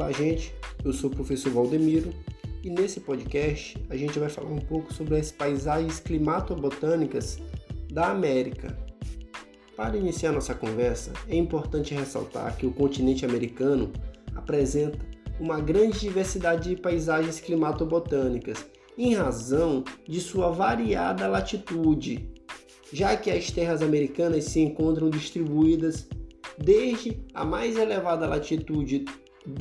Olá, gente. Eu sou o professor Valdemiro e nesse podcast a gente vai falar um pouco sobre as paisagens climatobotânicas da América. Para iniciar nossa conversa, é importante ressaltar que o continente americano apresenta uma grande diversidade de paisagens climatobotânicas em razão de sua variada latitude, já que as terras americanas se encontram distribuídas desde a mais elevada latitude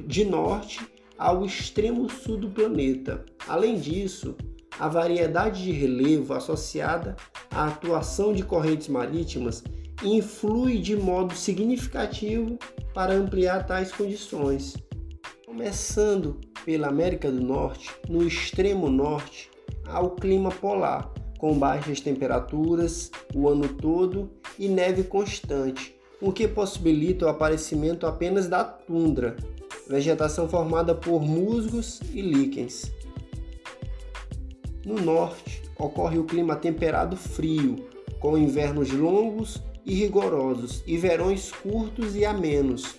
de norte ao extremo sul do planeta. Além disso, a variedade de relevo associada à atuação de correntes marítimas influi de modo significativo para ampliar tais condições. Começando pela América do Norte, no extremo norte, há o clima polar, com baixas temperaturas o ano todo e neve constante, o que possibilita o aparecimento apenas da tundra, vegetação formada por musgos e líquens. No norte, ocorre o clima temperado frio, com invernos longos e rigorosos e verões curtos e amenos.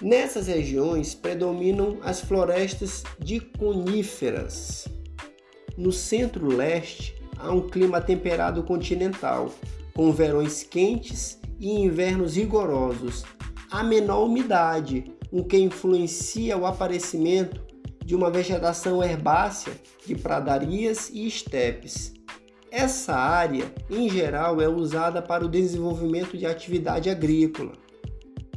Nessas regiões predominam as florestas de coníferas. No centro-leste, há um clima temperado continental, com verões quentes e invernos rigorosos. Há menor umidade, o que influencia o aparecimento de uma vegetação herbácea de pradarias e estepes. Essa área, em geral, é usada para o desenvolvimento de atividade agrícola.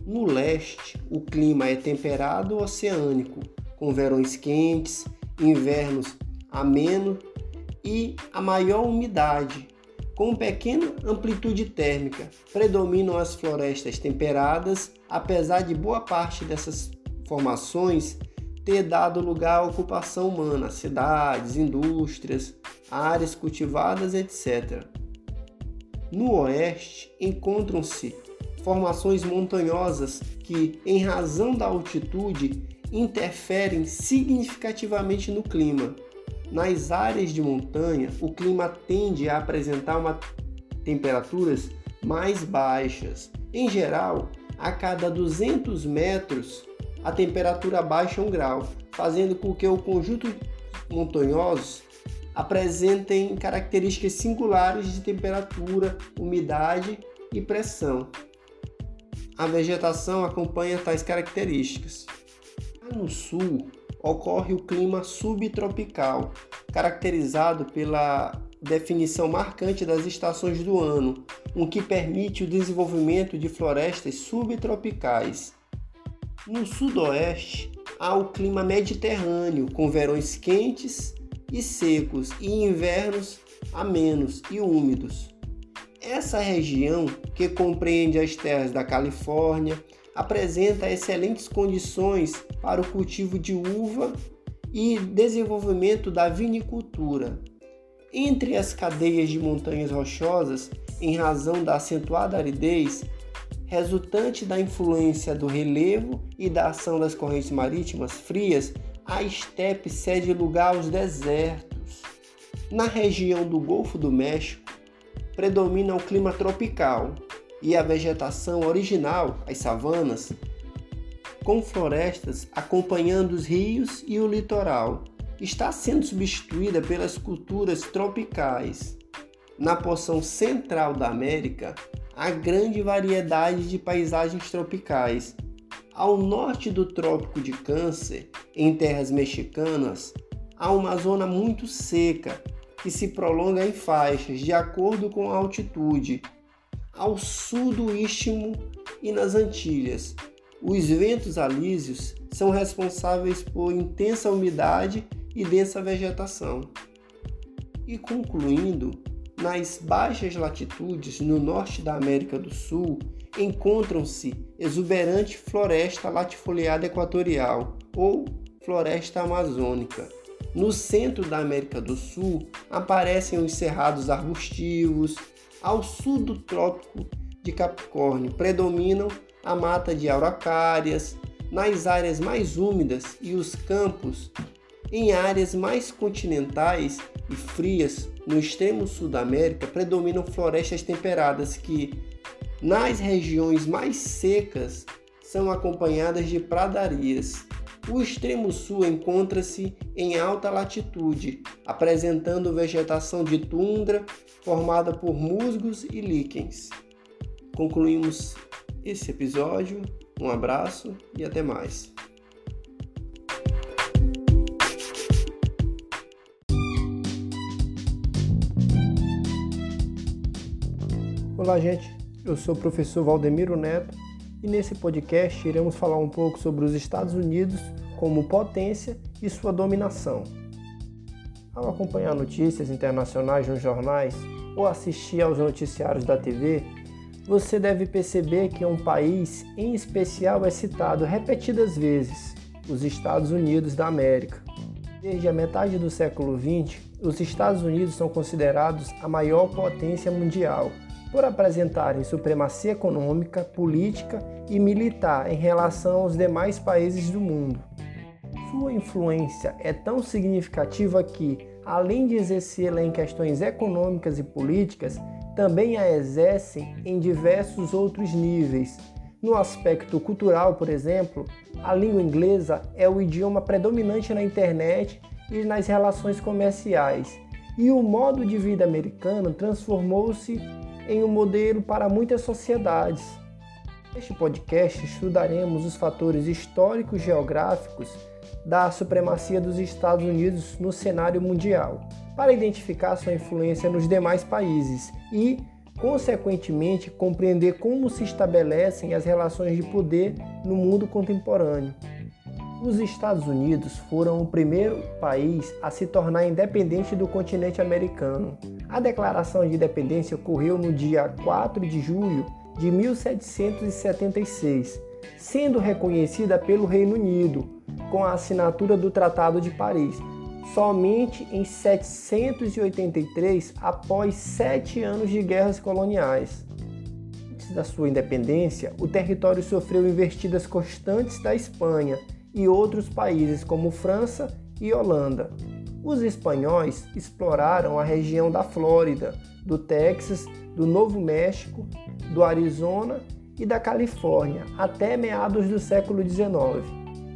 No leste, o clima é temperado oceânico, com verões quentes, invernos amenos e a maior umidade, com pequena amplitude térmica, predominam as florestas temperadas, apesar de boa parte dessas formações ter dado lugar à ocupação humana, cidades, indústrias, áreas cultivadas, etc. No oeste encontram-se formações montanhosas que, em razão da altitude, interferem significativamente no clima nas áreas de montanha, o clima tende a apresentar uma temperaturas mais baixas. Em geral, a cada 200 metros, a temperatura baixa um grau, fazendo com que o conjunto montanhoso apresentem características singulares de temperatura, umidade e pressão. A vegetação acompanha tais características. No sul, ocorre o clima subtropical, caracterizado pela definição marcante das estações do ano, o que permite o desenvolvimento de florestas subtropicais. No sudoeste, há o clima mediterrâneo, com verões quentes e secos e invernos amenos e úmidos. Essa região, que compreende as terras da Califórnia, apresenta excelentes condições para o cultivo de uva e desenvolvimento da vinicultura. Entre as cadeias de montanhas rochosas, em razão da acentuada aridez resultante da influência do relevo e da ação das correntes marítimas frias, a estepe cede lugar aos desertos. Na região do Golfo do México, predomina o clima tropical, e a vegetação original, as savanas, com florestas acompanhando os rios e o litoral, está sendo substituída pelas culturas tropicais. Na porção central da América, há grande variedade de paisagens tropicais. Ao norte do Trópico de Câncer, em terras mexicanas, há uma zona muito seca que se prolonga em faixas de acordo com a altitude ao sul do Istmo e nas Antilhas. Os ventos alísios são responsáveis por intensa umidade e densa vegetação. E concluindo, nas baixas latitudes no norte da América do Sul encontram-se exuberante floresta latifoliada equatorial ou floresta amazônica. No centro da América do Sul aparecem os cerrados arbustivos, ao sul do Trópico de Capricórnio predominam a mata de araucárias, nas áreas mais úmidas e os campos em áreas mais continentais e frias, no extremo sul da América, predominam florestas temperadas que, nas regiões mais secas, são acompanhadas de pradarias. O extremo sul encontra-se em alta latitude, apresentando vegetação de tundra formada por musgos e líquens. Concluímos esse episódio. Um abraço e até mais. Olá, gente. Eu sou o professor Valdemiro Neto e nesse podcast iremos falar um pouco sobre os Estados Unidos como potência e sua dominação. Ao acompanhar notícias internacionais nos jornais ou assistir aos noticiários da TV, você deve perceber que um país em especial é citado repetidas vezes: os Estados Unidos da América. Desde a metade do século XX, os Estados Unidos são considerados a maior potência mundial por apresentarem supremacia econômica, política e militar em relação aos demais países do mundo. Sua influência é tão significativa que, além de exercê-la em questões econômicas e políticas, também a exercem em diversos outros níveis. No aspecto cultural, por exemplo, a língua inglesa é o idioma predominante na internet e nas relações comerciais, e o modo de vida americano transformou-se em um modelo para muitas sociedades. Neste podcast estudaremos os fatores históricos geográficos da supremacia dos Estados Unidos no cenário mundial, para identificar sua influência nos demais países e, consequentemente, compreender como se estabelecem as relações de poder no mundo contemporâneo. Os Estados Unidos foram o primeiro país a se tornar independente do continente americano. A declaração de independência ocorreu no dia 4 de julho de 1776, sendo reconhecida pelo Reino Unido com a assinatura do Tratado de Paris, somente em 783, após sete anos de guerras coloniais. Antes da sua independência, o território sofreu investidas constantes da Espanha e outros países como França e Holanda. Os espanhóis exploraram a região da Flórida, do Texas, do Novo México, do Arizona e da Califórnia até meados do século XIX.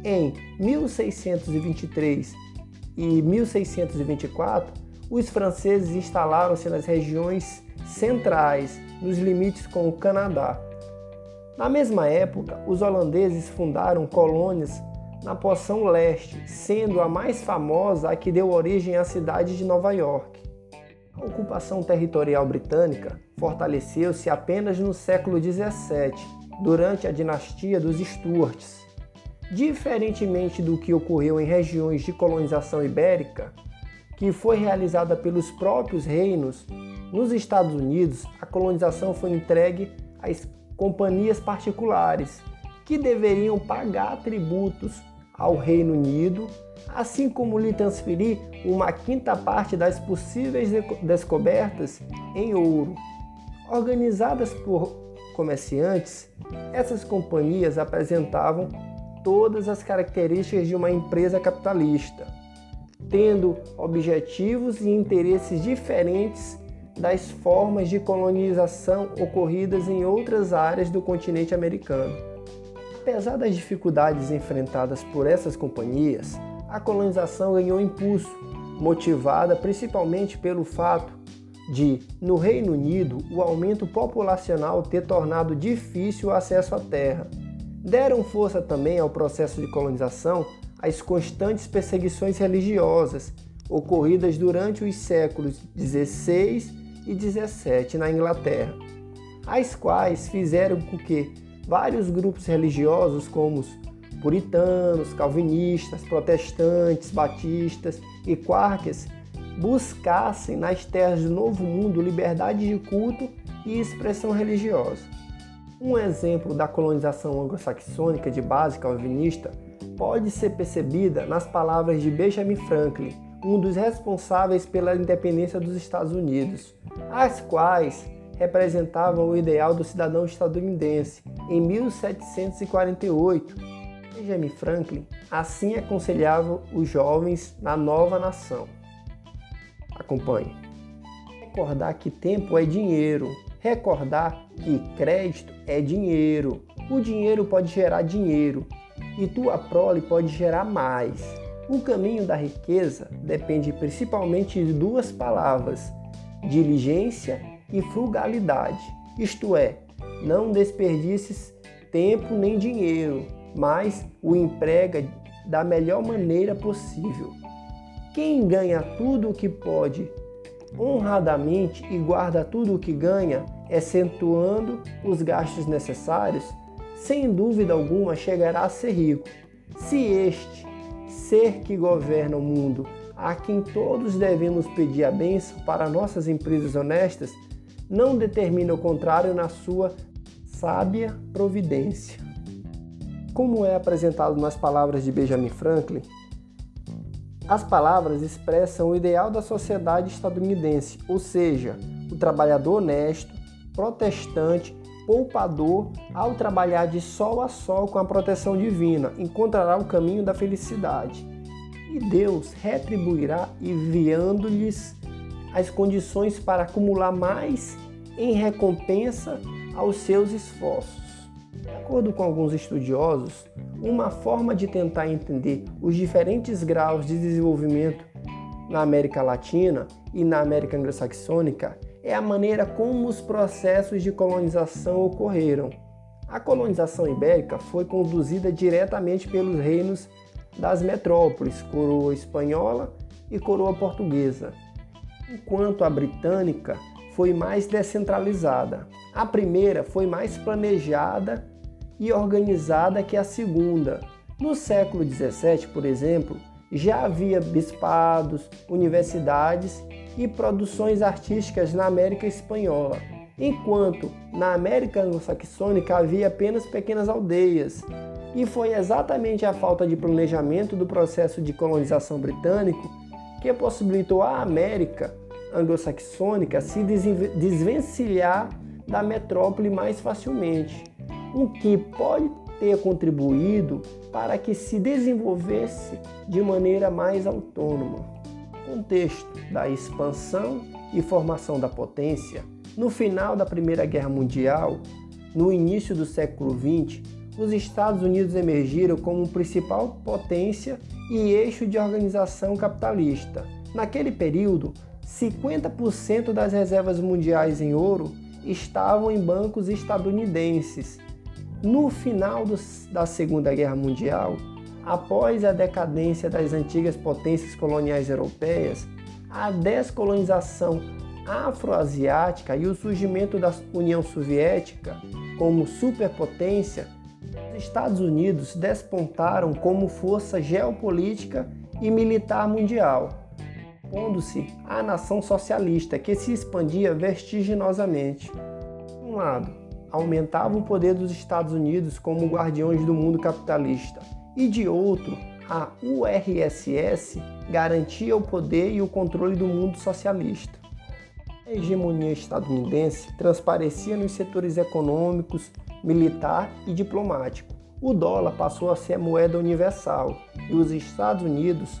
Em 1623 e 1624, os franceses instalaram-se nas regiões centrais, nos limites com o Canadá. Na mesma época, os holandeses fundaram colônias na porção leste, sendo a mais famosa a que deu origem à cidade de Nova York. A ocupação territorial britânica fortaleceu-se apenas no século XVII, durante a dinastia dos Stuarts. Diferentemente do que ocorreu em regiões de colonização ibérica, que foi realizada pelos próprios reinos, nos Estados Unidos a colonização foi entregue às companhias particulares, que deveriam pagar tributos ao Reino Unido, assim como lhe transferir uma quinta parte das possíveis descobertas em ouro. Organizadas por comerciantes, essas companhias apresentavam todas as características de uma empresa capitalista, tendo objetivos e interesses diferentes das formas de colonização ocorridas em outras áreas do continente americano. Apesar das dificuldades enfrentadas por essas companhias, a colonização ganhou impulso, motivada principalmente pelo fato de, no Reino Unido, o aumento populacional ter tornado difícil o acesso à terra. Deram força também ao processo de colonização as constantes perseguições religiosas ocorridas durante os séculos XVI e XVII na Inglaterra, as quais fizeram com que vários grupos religiosos, como os puritanos, calvinistas, protestantes, batistas e quarques, buscassem nas terras do Novo Mundo liberdade de culto e expressão religiosa. Um exemplo da colonização anglo-saxônica de base calvinista pode ser percebida nas palavras de Benjamin Franklin, um dos responsáveis pela independência dos Estados Unidos, as quais representavam o ideal do cidadão estadunidense em 1748. Benjamin Franklin assim aconselhava os jovens na nova nação. Acompanhe. Recordar que tempo é dinheiro. Recordar que crédito é dinheiro. O dinheiro pode gerar dinheiro e tua prole pode gerar mais. O caminho da riqueza depende principalmente de duas palavras: diligência e frugalidade. Isto é, não desperdices tempo nem dinheiro, mas o emprega da melhor maneira possível. Quem ganha tudo o que pode honradamente e guarda tudo o que ganha, acentuando os gastos necessários, sem dúvida alguma chegará a ser rico. Se este ser que governa o mundo, a quem todos devemos pedir a bênção para nossas empresas honestas, não determina o contrário na sua sábia providência. Como é apresentado nas palavras de Benjamin Franklin, as palavras expressam o ideal da sociedade estadunidense, ou seja, o trabalhador honesto, protestante, poupador, ao trabalhar de sol a sol com a proteção divina, encontrará o caminho da felicidade. E Deus retribuirá enviando-lhes as condições para acumular mais em recompensa aos seus esforços. De acordo com alguns estudiosos, uma forma de tentar entender os diferentes graus de desenvolvimento na América Latina e na América Anglo-Saxônica é a maneira como os processos de colonização ocorreram. A colonização ibérica foi conduzida diretamente pelos reinos das metrópoles, coroa espanhola e coroa portuguesa, enquanto a britânica foi mais descentralizada. A primeira foi mais planejada e organizada que a segunda. No século XVII, por exemplo, já havia bispados, universidades e produções artísticas na América Espanhola, enquanto na América Anglo-Saxônica havia apenas pequenas aldeias. E foi exatamente a falta de planejamento do processo de colonização britânico que possibilitou à América anglo-saxônica se desvencilhar da metrópole mais facilmente, o que pode ter contribuído para que se desenvolvesse de maneira mais autônoma. Contexto da expansão e formação da potência. No final da Primeira Guerra Mundial, no início do século XX, os Estados Unidos emergiram como principal potência e eixo de organização capitalista. Naquele período, 50% das reservas mundiais em ouro estavam em bancos estadunidenses. No final do, da Segunda Guerra Mundial, após a decadência das antigas potências coloniais europeias, a descolonização afroasiática e o surgimento da União Soviética como superpotência, os Estados Unidos despontaram como força geopolítica e militar mundial opondo-se à nação socialista que se expandia vertiginosamente. De um lado, aumentava o poder dos Estados Unidos como guardiões do mundo capitalista, e de outro, a URSS garantia o poder e o controle do mundo socialista. A hegemonia estadunidense transparecia nos setores econômicos, militar e diplomático. O dólar passou a ser a moeda universal e os Estados Unidos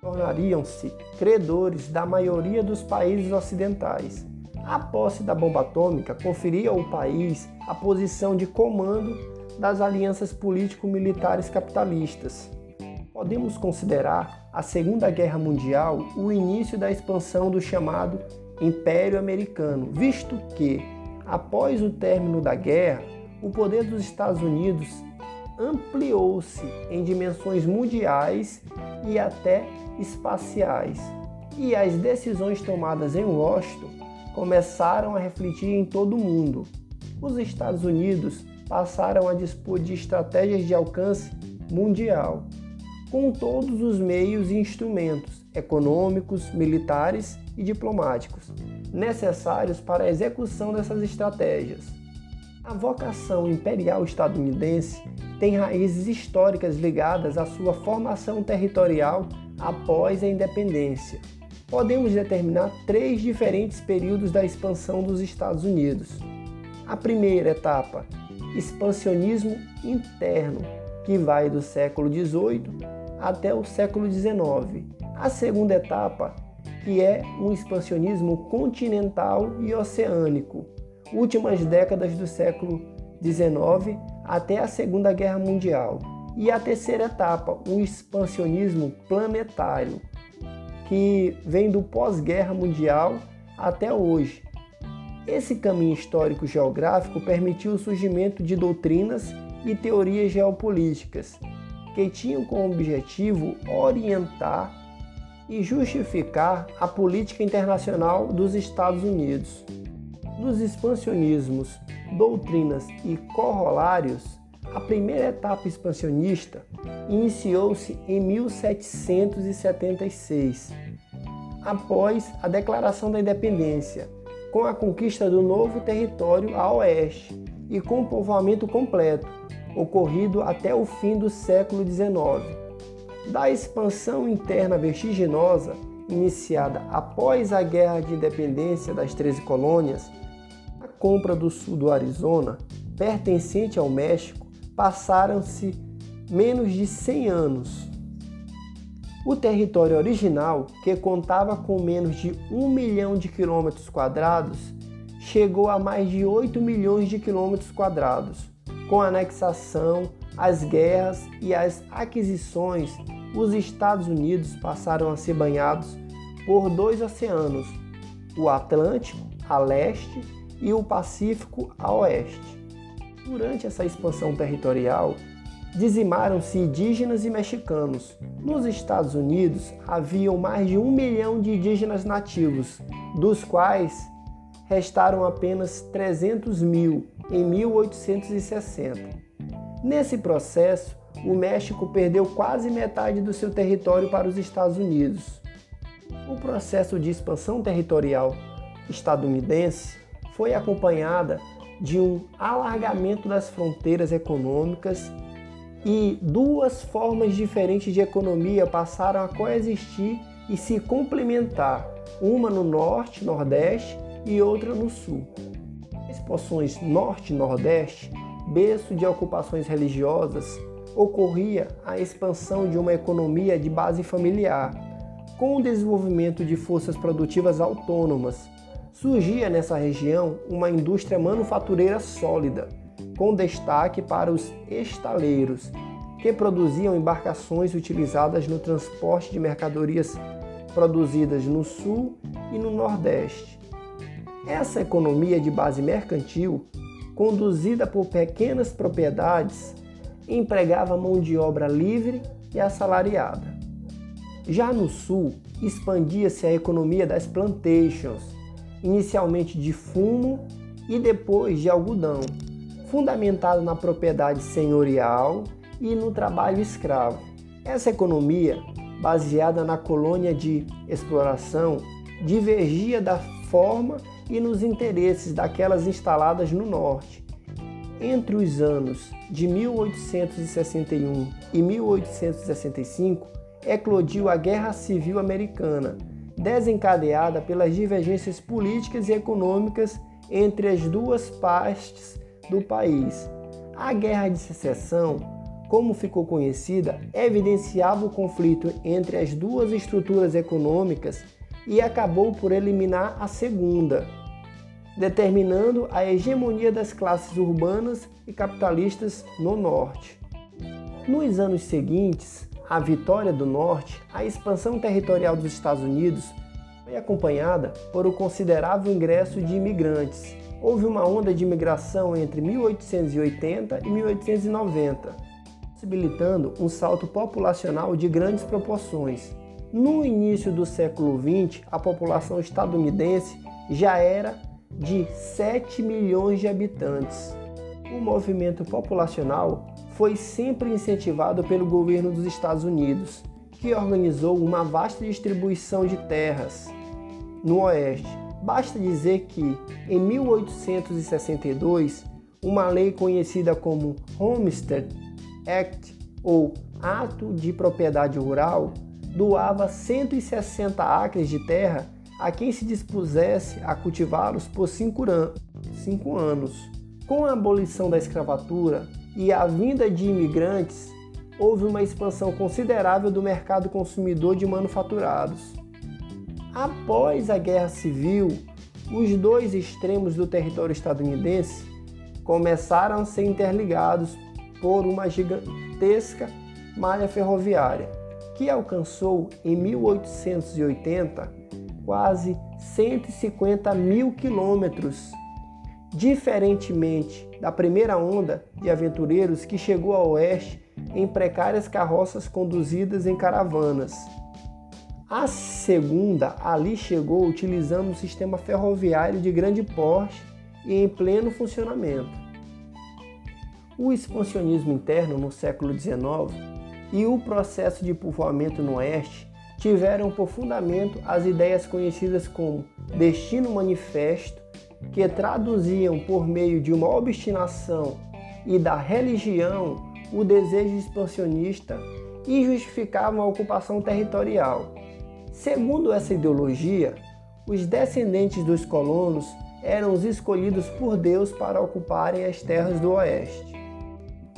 tornariam-se credores da maioria dos países ocidentais. A posse da bomba atômica conferia ao país a posição de comando das alianças político-militares capitalistas. Podemos considerar a Segunda Guerra Mundial o início da expansão do chamado Império Americano, visto que, após o término da guerra, o poder dos Estados Unidos ampliou-se em dimensões mundiais e até espaciais, e as decisões tomadas em Washington começaram a refletir em todo o mundo. Os Estados Unidos passaram a dispor de estratégias de alcance mundial, com todos os meios e instrumentos econômicos, militares e diplomáticos necessários para a execução dessas estratégias. A vocação imperial estadunidense tem raízes históricas ligadas à sua formação territorial após a independência. Podemos determinar três diferentes períodos da expansão dos Estados Unidos. A primeira etapa, expansionismo interno, que vai do século XVIII até o século XIX. A segunda etapa, que é um expansionismo continental e oceânico, últimas décadas do século XIX até a Segunda Guerra Mundial. E a terceira etapa, o expansionismo planetário, que vem do pós-guerra mundial até hoje. Esse caminho histórico geográfico permitiu o surgimento de doutrinas e teorias geopolíticas que tinham como objetivo orientar e justificar a política internacional dos Estados Unidos. Nos expansionismos, doutrinas e corolários, a primeira etapa expansionista iniciou-se em 1776, após a Declaração da Independência, com a conquista do novo território a oeste e com o povoamento completo, ocorrido até o fim do século XIX. Da expansão interna vertiginosa, iniciada após a Guerra de Independência das 13 colônias, compra do sul do Arizona, pertencente ao México, passaram-se menos de 100 anos. O território original, que contava com menos de 1 milhão de quilômetros quadrados, chegou a mais de 8 milhões de quilômetros quadrados, com a anexação, as guerras e as aquisições, os Estados Unidos passaram a ser banhados por dois oceanos, o Atlântico a leste e o Pacífico a oeste. Durante essa expansão territorial, dizimaram-se indígenas e mexicanos. Nos Estados Unidos haviam mais de um milhão de indígenas nativos, dos quais restaram apenas 300 mil em 1860. Nesse processo, o México perdeu quase metade do seu território para os Estados Unidos. O processo de expansão territorial estadunidense foi acompanhada de um alargamento das fronteiras econômicas e duas formas diferentes de economia passaram a coexistir e se complementar, uma no norte, nordeste e outra no sul. As porções norte e nordeste, berço de ocupações religiosas, ocorria a expansão de uma economia de base familiar. Com o desenvolvimento de forças produtivas autônomas, surgia nessa região uma indústria manufatureira sólida, com destaque para os estaleiros, que produziam embarcações utilizadas no transporte de mercadorias produzidas no sul e no nordeste. Essa economia de base mercantil, conduzida por pequenas propriedades, empregava mão de obra livre e assalariada. Já no sul, expandia-se a economia das plantations, inicialmente de fumo e depois de algodão, fundamentado na propriedade senhorial e no trabalho escravo. Essa economia, baseada na colônia de exploração, divergia da forma e nos interesses daquelas instaladas no norte. Entre os anos de 1861 e 1865, eclodiu a Guerra Civil Americana, desencadeada pelas divergências políticas e econômicas entre as duas partes do país. A Guerra de Secessão, como ficou conhecida, evidenciava o conflito entre as duas estruturas econômicas e acabou por eliminar a segunda, determinando a hegemonia das classes urbanas e capitalistas no norte. Nos anos seguintes, a vitória do norte, a expansão territorial dos Estados Unidos foi acompanhada por um considerável ingresso de imigrantes. Houve uma onda de imigração entre 1880 e 1890, possibilitando um salto populacional de grandes proporções. No início do século XX, a população estadunidense já era de 7 milhões de habitantes. O movimento populacional foi sempre incentivado pelo governo dos Estados Unidos, que organizou uma vasta distribuição de terras no Oeste. Basta dizer que, em 1862, uma lei conhecida como Homestead Act, ou Ato de Propriedade Rural, doava 160 acres de terra a quem se dispusesse a cultivá-los por cinco, cinco anos. Com a abolição da escravatura e a vinda de imigrantes, houve uma expansão considerável do mercado consumidor de manufaturados. Após a Guerra Civil, os dois extremos do território estadunidense começaram a ser interligados por uma gigantesca malha ferroviária, que alcançou em 1880 quase 150 mil quilômetros. Diferentemente da primeira onda de aventureiros que chegou ao oeste em precárias carroças conduzidas em caravanas. A segunda ali chegou utilizando um sistema ferroviário de grande porte e em pleno funcionamento. O expansionismo interno no século XIX e o processo de povoamento no oeste tiveram por fundamento as ideias conhecidas como destino manifesto, que traduziam por meio de uma obstinação e da religião o desejo expansionista e justificavam a ocupação territorial. Segundo essa ideologia, os descendentes dos colonos eram os escolhidos por Deus para ocuparem as terras do oeste.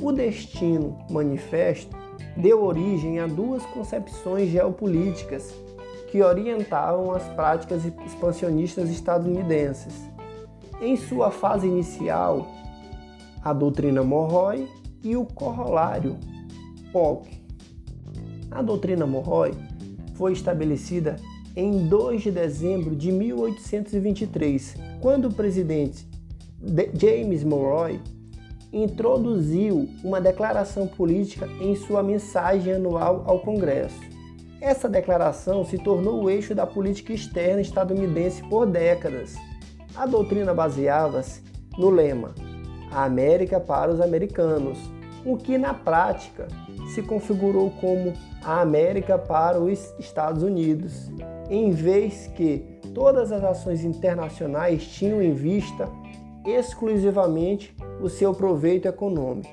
O destino manifesto deu origem a duas concepções geopolíticas que orientavam as práticas expansionistas estadunidenses. Em sua fase inicial, a doutrina Monroe e o corolário Polk. A doutrina Monroe foi estabelecida em 2 de dezembro de 1823, quando o presidente James Monroe introduziu uma declaração política em sua mensagem anual ao Congresso. Essa declaração se tornou o eixo da política externa estadunidense por décadas. A doutrina baseava-se no lema A América para os americanos, o que na prática se configurou como a América para os Estados Unidos, em vez que todas as ações internacionais tinham em vista exclusivamente o seu proveito econômico.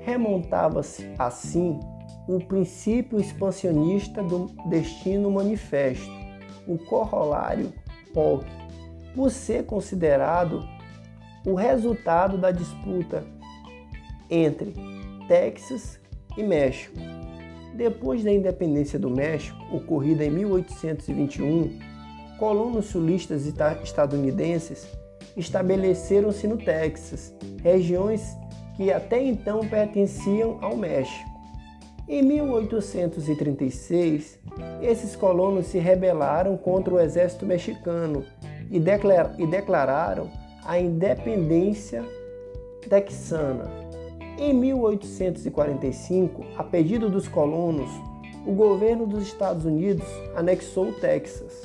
Remontava-se, assim, o princípio expansionista do destino manifesto, o corolário Polk, por ser considerado o resultado da disputa entre Texas e México. Depois da independência do México, ocorrida em 1821, colonos sulistas estadunidenses estabeleceram-se no Texas, regiões que até então pertenciam ao México. Em 1836, esses colonos se rebelaram contra o exército mexicano e, declararam a independência texana. Em 1845, a pedido dos colonos, o governo dos Estados Unidos anexou o Texas.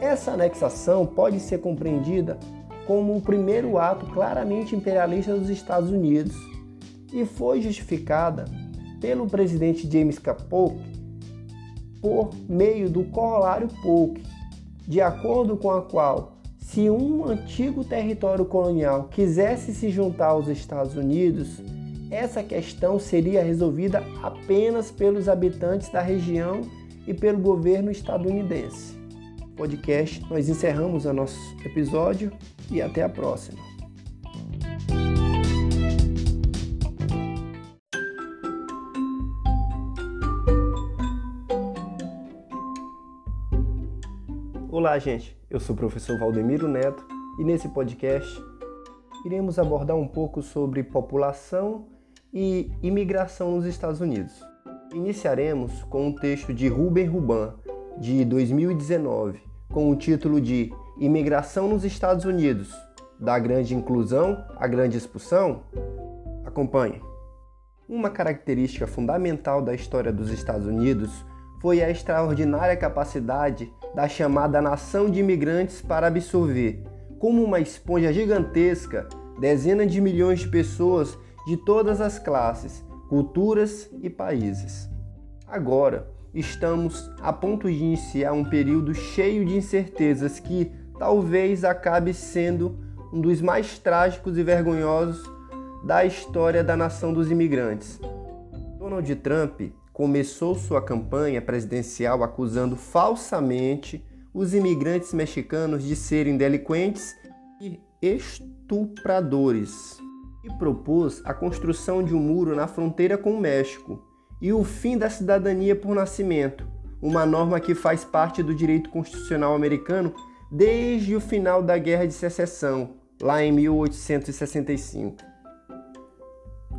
Essa anexação pode ser compreendida como o primeiro ato claramente imperialista dos Estados Unidos e foi justificada pelo presidente James K. Polk por meio do corolário Polk, de acordo com a qual se um antigo território colonial quisesse se juntar aos Estados Unidos, essa questão seria resolvida apenas pelos habitantes da região e pelo governo estadunidense. Podcast, nós encerramos o nosso episódio e até a próxima. Olá, gente. Eu sou o professor Valdemiro Neto e nesse podcast iremos abordar um pouco sobre população e imigração nos Estados Unidos. Iniciaremos com um texto de Ruben Ruban, de 2019, com o título de Imigração nos Estados Unidos, da grande inclusão à grande expulsão? Acompanhe. Uma característica fundamental da história dos Estados Unidos foi a extraordinária capacidade da chamada nação de imigrantes para absorver, como uma esponja gigantesca, dezenas de milhões de pessoas de todas as classes, culturas e países. Agora, estamos a ponto de iniciar um período cheio de incertezas que, talvez acabe sendo um dos mais trágicos e vergonhosos da história da nação dos imigrantes. Donald Trump começou sua campanha presidencial acusando falsamente os imigrantes mexicanos de serem delinquentes e estupradores e propôs a construção de um muro na fronteira com o México e o fim da cidadania por nascimento, uma norma que faz parte do direito constitucional americano desde o final da Guerra de Secessão, lá em 1865.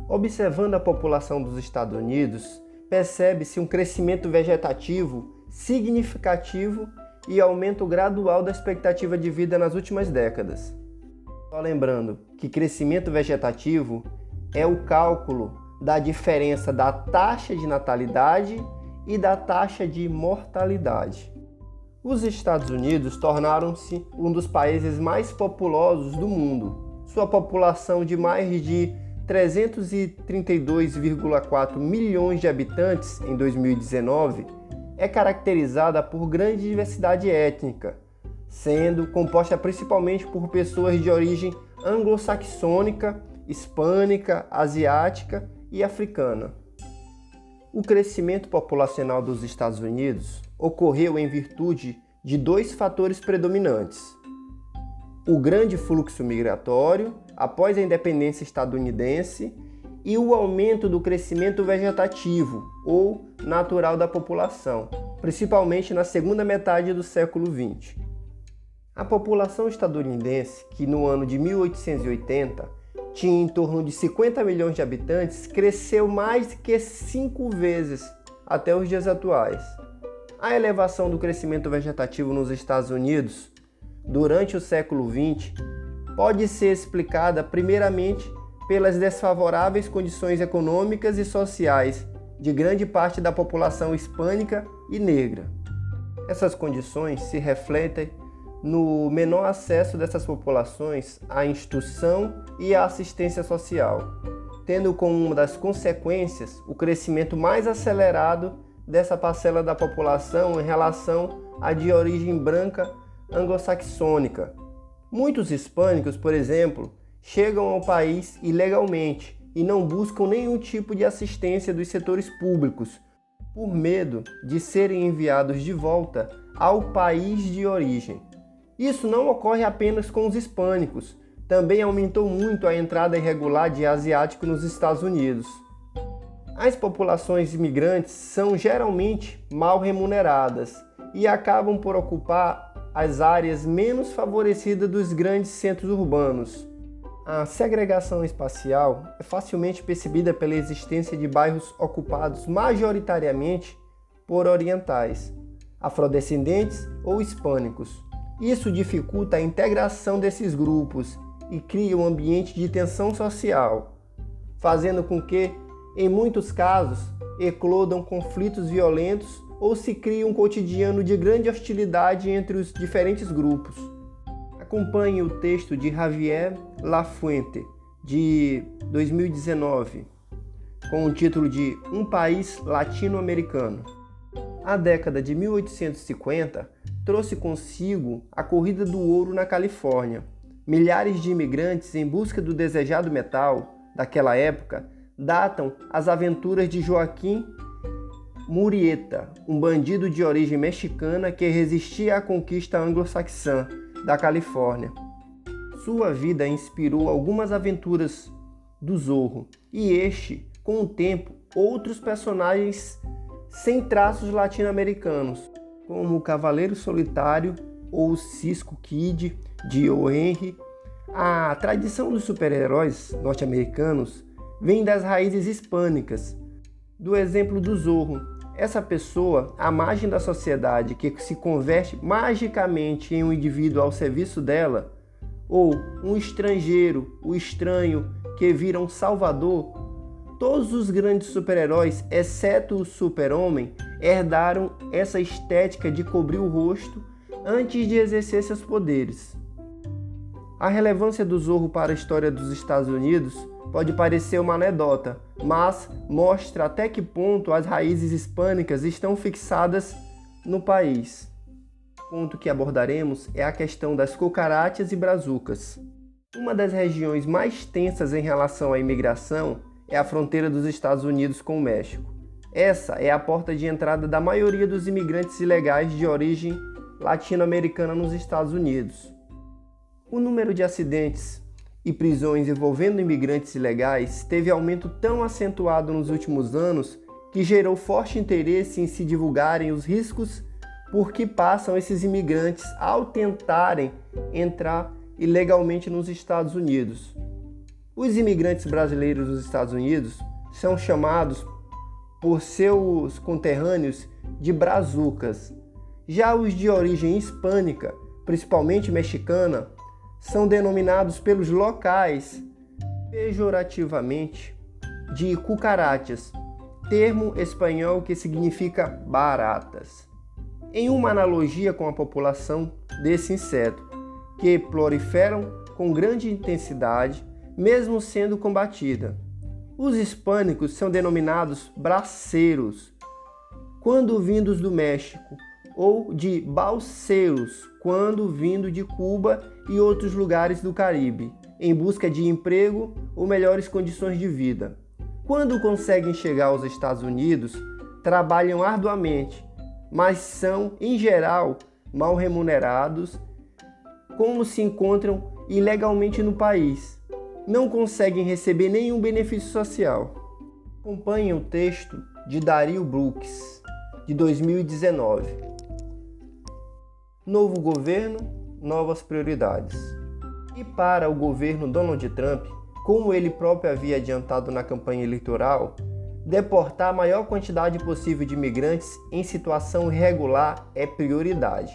Observando a população dos Estados Unidos, percebe-se um crescimento vegetativo significativo e aumento gradual da expectativa de vida nas últimas décadas. Só lembrando que crescimento vegetativo é o cálculo da diferença da taxa de natalidade e da taxa de mortalidade. Os Estados Unidos tornaram-se um dos países mais populosos do mundo. Sua população de mais de 332,4 milhões de habitantes em 2019 é caracterizada por grande diversidade étnica, sendo composta principalmente por pessoas de origem anglo-saxônica, hispânica, asiática e africana. O crescimento populacional dos Estados Unidos ocorreu em virtude de dois fatores predominantes: o grande fluxo migratório após a independência estadunidense e o aumento do crescimento vegetativo ou natural da população, principalmente na segunda metade do século XX. A população estadunidense, que no ano de 1880 tinha em torno de 50 milhões de habitantes, cresceu mais que cinco vezes até os dias atuais. A elevação do crescimento vegetativo nos Estados Unidos durante o século XX pode ser explicada primeiramente pelas desfavoráveis condições econômicas e sociais de grande parte da população hispânica e negra. Essas condições se refletem no menor acesso dessas populações à instrução e à assistência social, tendo como uma das consequências o crescimento mais acelerado dessa parcela da população em relação à de origem branca anglo-saxônica. Muitos hispânicos, por exemplo, chegam ao país ilegalmente e não buscam nenhum tipo de assistência dos setores públicos, por medo de serem enviados de volta ao país de origem. Isso não ocorre apenas com os hispânicos, também aumentou muito a entrada irregular de asiático nos Estados Unidos. As populações imigrantes são geralmente mal remuneradas e acabam por ocupar as áreas menos favorecidas dos grandes centros urbanos. A segregação espacial é facilmente percebida pela existência de bairros ocupados majoritariamente por orientais, afrodescendentes ou hispânicos. Isso dificulta a integração desses grupos e cria um ambiente de tensão social, fazendo com que, em muitos casos, eclodam conflitos violentos ou se crie um cotidiano de grande hostilidade entre os diferentes grupos. Acompanhe o texto de Javier Lafuente, de 2019, com o título de Um País Latino-Americano. A década de 1850 trouxe consigo a corrida do ouro na Califórnia. Milhares de imigrantes em busca do desejado metal daquela época datam as aventuras de Joaquim Murieta, um bandido de origem mexicana que resistia à conquista anglo-saxã da Califórnia. Sua vida inspirou algumas aventuras do Zorro e este, com o tempo, outros personagens sem traços latino-americanos, como o Cavaleiro Solitário ou o Cisco Kid de O. Henry. A tradição dos super-heróis norte-americanos vem das raízes hispânicas. Do exemplo do Zorro, essa pessoa, à margem da sociedade, que se converte magicamente em um indivíduo ao serviço dela, ou um estrangeiro, o estranho, que vira um salvador, todos os grandes super-heróis, exceto o super-homem, herdaram essa estética de cobrir o rosto antes de exercer seus poderes. A relevância do Zorro para a história dos Estados Unidos pode parecer uma anedota, mas mostra até que ponto as raízes hispânicas estão fixadas no país. O ponto que abordaremos é a questão das cucarachas e brazucas. Uma das regiões mais tensas em relação à imigração é a fronteira dos Estados Unidos com o México. Essa é a porta de entrada da maioria dos imigrantes ilegais de origem latino-americana nos Estados Unidos. O número de acidentes e prisões envolvendo imigrantes ilegais teve aumento tão acentuado nos últimos anos que gerou forte interesse em se divulgarem os riscos por que passam esses imigrantes ao tentarem entrar ilegalmente nos Estados Unidos. Os imigrantes brasileiros nos Estados Unidos são chamados por seus conterrâneos de brazucas. Já os de origem hispânica, principalmente mexicana, são denominados pelos locais pejorativamente de cucarachas, termo espanhol que significa baratas. Em uma analogia com a população desse inseto, que proliferam com grande intensidade, mesmo sendo combatida. Os hispânicos são denominados braceiros, quando vindos do México, ou de balseiros, quando vindo de Cuba e outros lugares do Caribe, em busca de emprego ou melhores condições de vida. Quando conseguem chegar aos Estados Unidos, trabalham arduamente, mas são, em geral, mal remunerados, como se encontram ilegalmente no país não conseguem receber nenhum benefício social. Acompanhe o texto de Dario Brooks, de 2019. Novo governo, novas prioridades. E para o governo Donald Trump, como ele próprio havia adiantado na campanha eleitoral, deportar a maior quantidade possível de imigrantes em situação irregular é prioridade.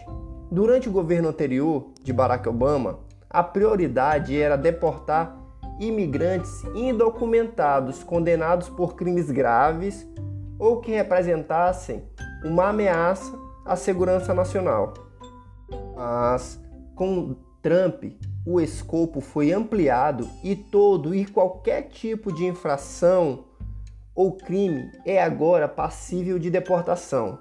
Durante o governo anterior de Barack Obama, a prioridade era deportar imigrantes indocumentados condenados por crimes graves ou que representassem uma ameaça à segurança nacional. Mas com Trump, o escopo foi ampliado e todo e qualquer tipo de infração ou crime é agora passível de deportação.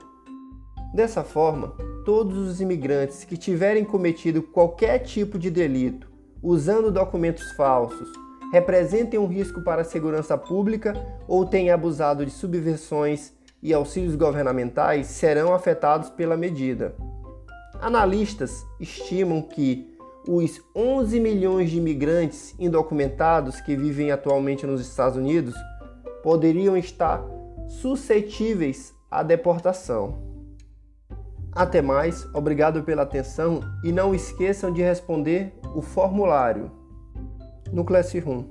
Dessa forma, todos os imigrantes que tiverem cometido qualquer tipo de delito usando documentos falsos representem um risco para a segurança pública ou tenham abusado de subversões e auxílios governamentais serão afetados pela medida. Analistas estimam que os 11 milhões de imigrantes indocumentados que vivem atualmente nos Estados Unidos poderiam estar suscetíveis à deportação. Até mais, obrigado pela atenção e não esqueçam de responder o formulário no Classroom.